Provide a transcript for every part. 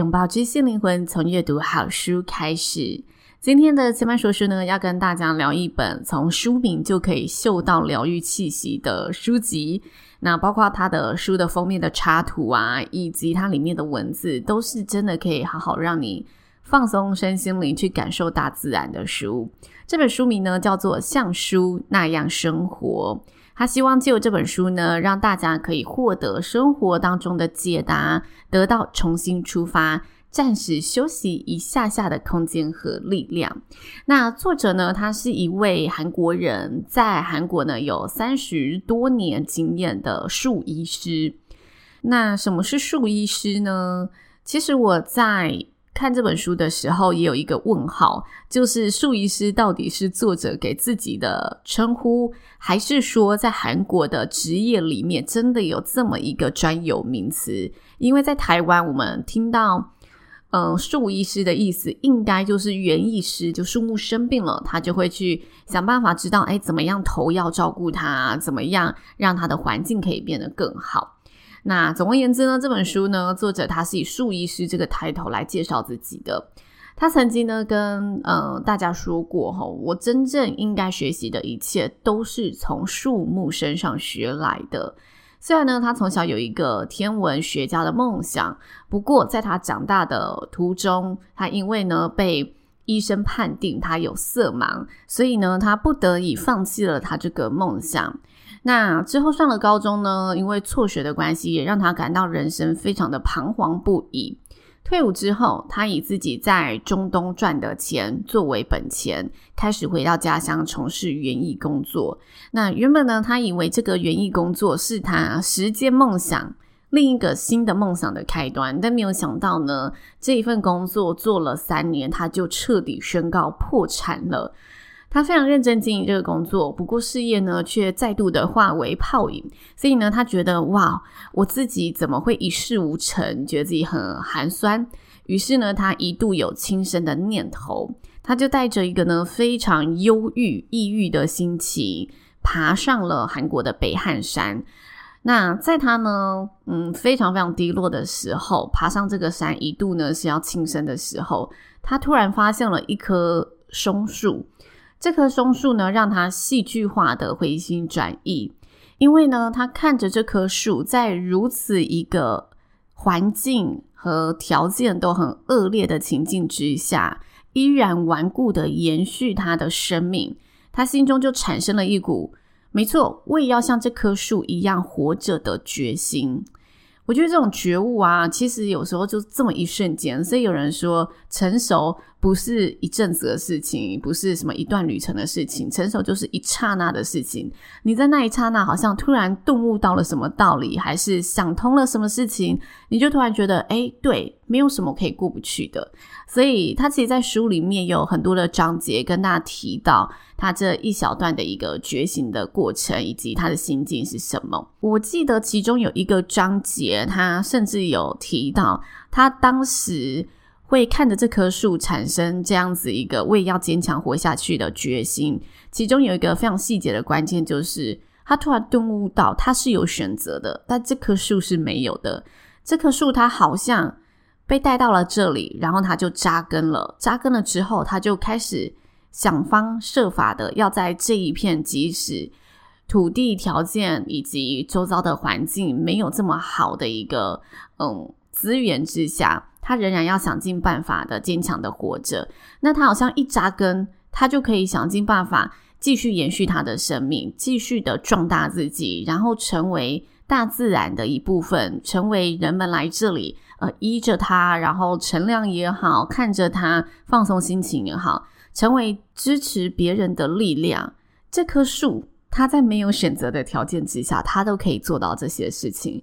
拥抱知性灵魂，从阅读好书开始。今天的千曼说书呢，要跟大家聊一本从书名就可以嗅到疗愈气息的书籍。那包括它的书的封面的插图啊，以及它里面的文字，都是真的可以好好让你放松身心灵，去感受大自然的书。这本书名呢，叫做《像书那样生活》。他希望借由这本书呢，让大家可以获得生活当中的解答，得到重新出发、暂时休息一下下的空间和力量。那作者呢，他是一位韩国人，在韩国呢有三十多年经验的树医师。那什么是树医师呢？其实我在。看这本书的时候，也有一个问号，就是树医师到底是作者给自己的称呼，还是说在韩国的职业里面真的有这么一个专有名词？因为在台湾，我们听到嗯树医师的意思，应该就是园艺师，就树木生病了，他就会去想办法知道，哎，怎么样投药照顾它，怎么样让它的环境可以变得更好。那总而言之呢，这本书呢，作者他是以树医师这个抬头来介绍自己的。他曾经呢跟呃大家说过哈，我真正应该学习的一切都是从树木身上学来的。虽然呢，他从小有一个天文学家的梦想，不过在他长大的途中，他因为呢被医生判定他有色盲，所以呢他不得已放弃了他这个梦想。那之后上了高中呢，因为辍学的关系，也让他感到人生非常的彷徨不已。退伍之后，他以自己在中东赚的钱作为本钱，开始回到家乡从事园艺工作。那原本呢，他以为这个园艺工作是他实践梦想另一个新的梦想的开端，但没有想到呢，这一份工作做了三年，他就彻底宣告破产了。他非常认真经营这个工作，不过事业呢却再度的化为泡影。所以呢，他觉得哇，我自己怎么会一事无成？觉得自己很寒酸。于是呢，他一度有轻生的念头。他就带着一个呢非常忧郁、抑郁的心情，爬上了韩国的北汉山。那在他呢，嗯，非常非常低落的时候，爬上这个山，一度呢是要轻生的时候，他突然发现了一棵松树。这棵松树呢，让他戏剧化的回心转意，因为呢，他看着这棵树在如此一个环境和条件都很恶劣的情境之下，依然顽固的延续他的生命，他心中就产生了一股，没错，我也要像这棵树一样活着的决心。我觉得这种觉悟啊，其实有时候就这么一瞬间，所以有人说成熟。不是一阵子的事情，不是什么一段旅程的事情，成熟就是一刹那的事情。你在那一刹那，好像突然顿悟到了什么道理，还是想通了什么事情，你就突然觉得，诶，对，没有什么可以过不去的。所以，他其实，在书里面有很多的章节跟大家提到他这一小段的一个觉醒的过程，以及他的心境是什么。我记得其中有一个章节，他甚至有提到他当时。会看着这棵树产生这样子一个为要坚强活下去的决心，其中有一个非常细节的关键，就是他突然顿悟到他是有选择的，但这棵树是没有的。这棵树它好像被带到了这里，然后它就扎根了。扎根了之后，它就开始想方设法的要在这一片即使土地条件以及周遭的环境没有这么好的一个嗯资源之下，他仍然要想尽办法的坚强的活着。那他好像一扎根，他就可以想尽办法继续延续他的生命，继续的壮大自己，然后成为大自然的一部分，成为人们来这里呃依着他，然后乘凉也好，看着他放松心情也好，成为支持别人的力量。这棵树。他在没有选择的条件之下，他都可以做到这些事情。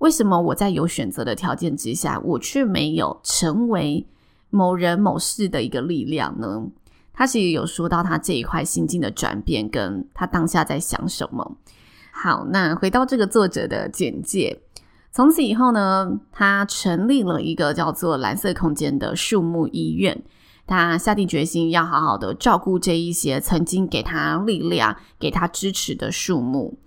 为什么我在有选择的条件之下，我却没有成为某人某事的一个力量呢？他其实有说到他这一块心境的转变，跟他当下在想什么。好，那回到这个作者的简介，从此以后呢，他成立了一个叫做蓝色空间的树木医院。他下定决心要好好的照顾这一些曾经给他力量、给他支持的树木。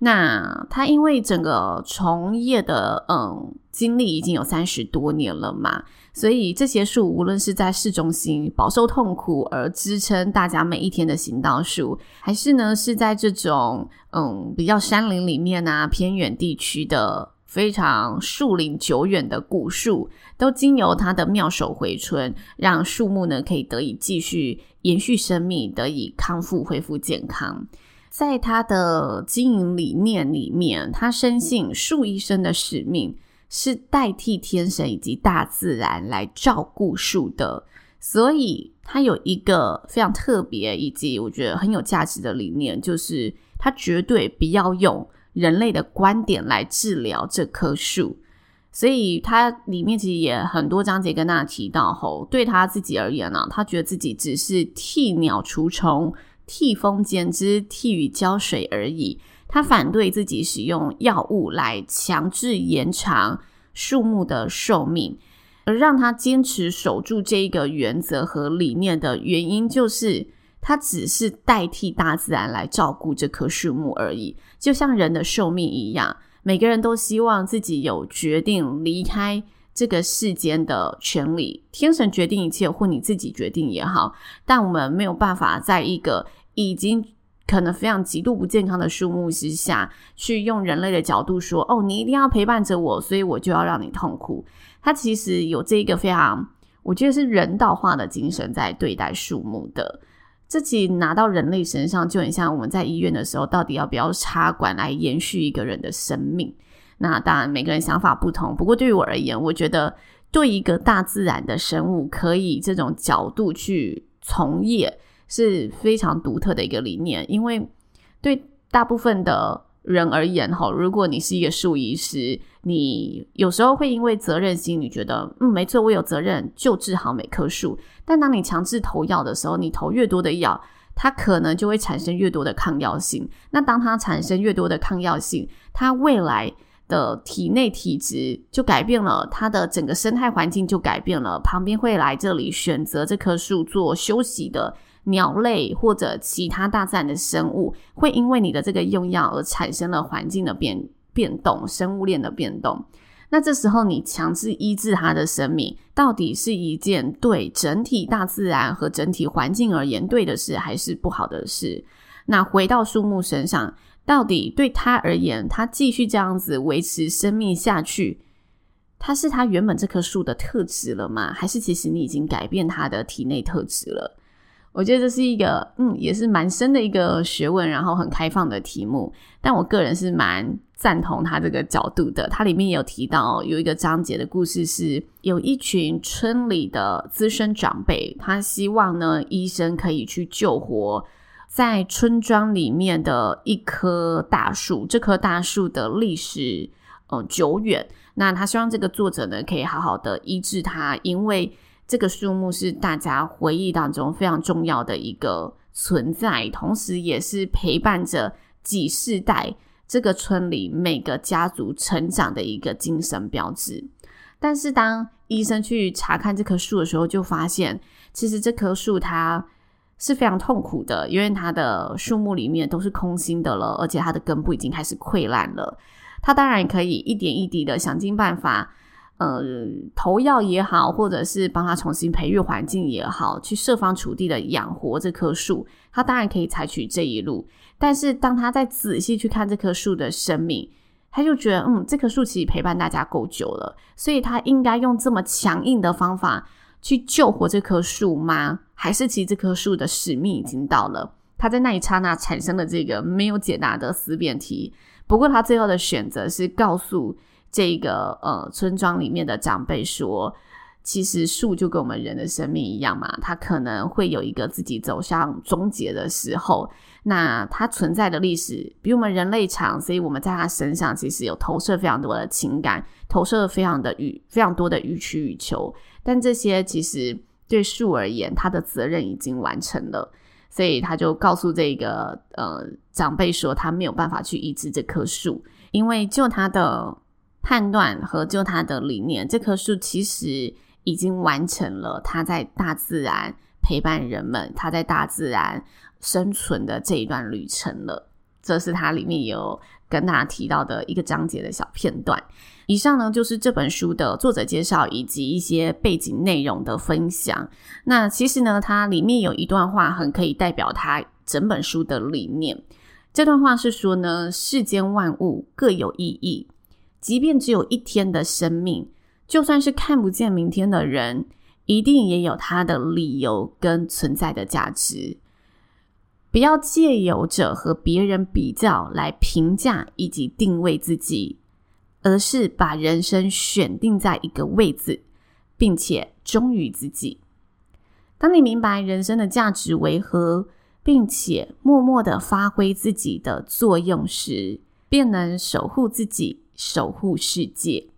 那他因为整个从业的嗯经历已经有三十多年了嘛，所以这些树无论是在市中心饱受痛苦而支撑大家每一天的行道树，还是呢是在这种嗯比较山林里面啊偏远地区的。非常树龄久远的古树，都经由他的妙手回春，让树木呢可以得以继续延续生命，得以康复恢复健康。在他的经营理念里面，他深信树医生的使命是代替天神以及大自然来照顾树的，所以他有一个非常特别以及我觉得很有价值的理念，就是他绝对不要用。人类的观点来治疗这棵树，所以他里面其实也很多章节跟大家提到吼，对他自己而言呢、啊，他觉得自己只是替鸟除虫、替风剪枝、替雨浇水而已。他反对自己使用药物来强制延长树木的寿命，而让他坚持守住这一个原则和理念的原因就是。他只是代替大自然来照顾这棵树木而已，就像人的寿命一样，每个人都希望自己有决定离开这个世间的权利。天神决定一切，或你自己决定也好，但我们没有办法在一个已经可能非常极度不健康的树木之下去用人类的角度说：“哦，你一定要陪伴着我，所以我就要让你痛苦。”它其实有这一个非常，我觉得是人道化的精神在对待树木的。自己拿到人类身上，就很像我们在医院的时候，到底要不要插管来延续一个人的生命？那当然，每个人想法不同。不过对于我而言，我觉得对一个大自然的生物，可以这种角度去从业，是非常独特的一个理念。因为对大部分的人而言，哈，如果你是一个树医师，你有时候会因为责任心，你觉得，嗯，没错，我有责任救治好每棵树。但当你强制投药的时候，你投越多的药，它可能就会产生越多的抗药性。那当它产生越多的抗药性，它未来的体内体质就改变了，它的整个生态环境就改变了。旁边会来这里选择这棵树做休息的鸟类或者其他大自然的生物，会因为你的这个用药而产生了环境的变变动、生物链的变动。那这时候，你强制医治它的生命，到底是一件对整体大自然和整体环境而言对的事，还是不好的事？那回到树木身上，到底对他而言，他继续这样子维持生命下去，它是它原本这棵树的特质了吗？还是其实你已经改变它的体内特质了？我觉得这是一个，嗯，也是蛮深的一个学问，然后很开放的题目。但我个人是蛮赞同他这个角度的。它里面有提到有一个章节的故事是，有一群村里的资深长辈，他希望呢，医生可以去救活在村庄里面的一棵大树。这棵大树的历史呃久远，那他希望这个作者呢，可以好好的医治它，因为。这个树木是大家回忆当中非常重要的一个存在，同时也是陪伴着几世代这个村里每个家族成长的一个精神标志。但是当医生去查看这棵树的时候，就发现其实这棵树它是非常痛苦的，因为它的树木里面都是空心的了，而且它的根部已经开始溃烂了。它当然可以一点一滴的想尽办法。呃投药也好，或者是帮他重新培育环境也好，去设方处地的养活这棵树，他当然可以采取这一路。但是当他再仔细去看这棵树的生命，他就觉得，嗯，这棵树其实陪伴大家够久了，所以他应该用这么强硬的方法去救活这棵树吗？还是其实这棵树的使命已经到了？他在那一刹那产生了这个没有解答的思辨题。不过他最后的选择是告诉这个呃村庄里面的长辈说，其实树就跟我们人的生命一样嘛，它可能会有一个自己走向终结的时候。那它存在的历史比我们人类长，所以我们在它身上其实有投射非常多的情感，投射非常的予非常多的予取予求。但这些其实对树而言，它的责任已经完成了，所以他就告诉这个呃长辈说，他没有办法去医治这棵树，因为就他的判断和救他的理念，这棵树其实已经完成了他在大自然陪伴人们，他在大自然。生存的这一段旅程了，这是它里面有跟大家提到的一个章节的小片段。以上呢，就是这本书的作者介绍以及一些背景内容的分享。那其实呢，它里面有一段话很可以代表它整本书的理念。这段话是说呢，世间万物各有意义，即便只有一天的生命，就算是看不见明天的人，一定也有他的理由跟存在的价值。不要借由着和别人比较来评价以及定位自己，而是把人生选定在一个位置，并且忠于自己。当你明白人生的价值为何，并且默默的发挥自己的作用时，便能守护自己，守护世界。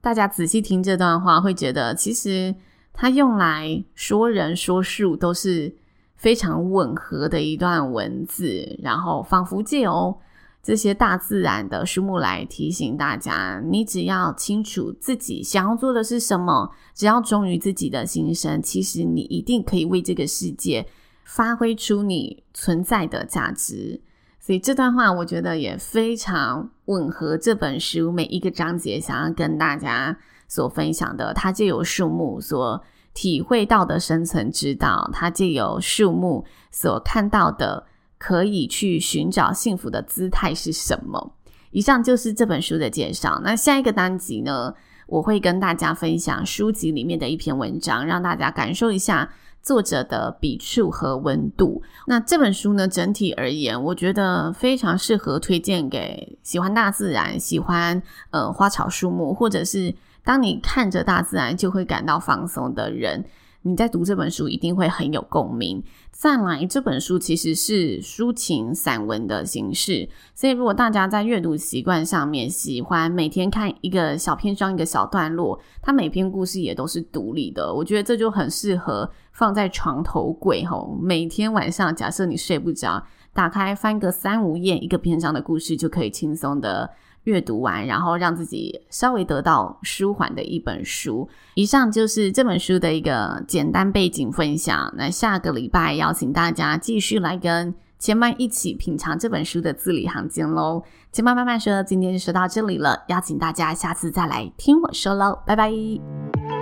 大家仔细听这段话，会觉得其实他用来说人说树都是。非常吻合的一段文字，然后仿佛借由这些大自然的树木来提醒大家：你只要清楚自己想要做的是什么，只要忠于自己的心声，其实你一定可以为这个世界发挥出你存在的价值。所以这段话我觉得也非常吻合这本书每一个章节想要跟大家所分享的。它借由树木所体会到的生存之道，它借由树木所看到的，可以去寻找幸福的姿态是什么？以上就是这本书的介绍。那下一个单集呢，我会跟大家分享书籍里面的一篇文章，让大家感受一下作者的笔触和温度。那这本书呢，整体而言，我觉得非常适合推荐给喜欢大自然、喜欢呃花草树木，或者是。当你看着大自然就会感到放松的人，你在读这本书一定会很有共鸣。再来，这本书其实是抒情散文的形式，所以如果大家在阅读习惯上面喜欢每天看一个小篇章、一个小段落，它每篇故事也都是独立的，我觉得这就很适合放在床头柜吼。每天晚上，假设你睡不着，打开翻个三五页，一个篇章的故事就可以轻松的。阅读完，然后让自己稍微得到舒缓的一本书。以上就是这本书的一个简单背景分享。那下个礼拜邀请大家继续来跟千曼一起品尝这本书的字里行间喽。千曼慢慢说，今天就说到这里了，邀请大家下次再来听我说喽，拜拜。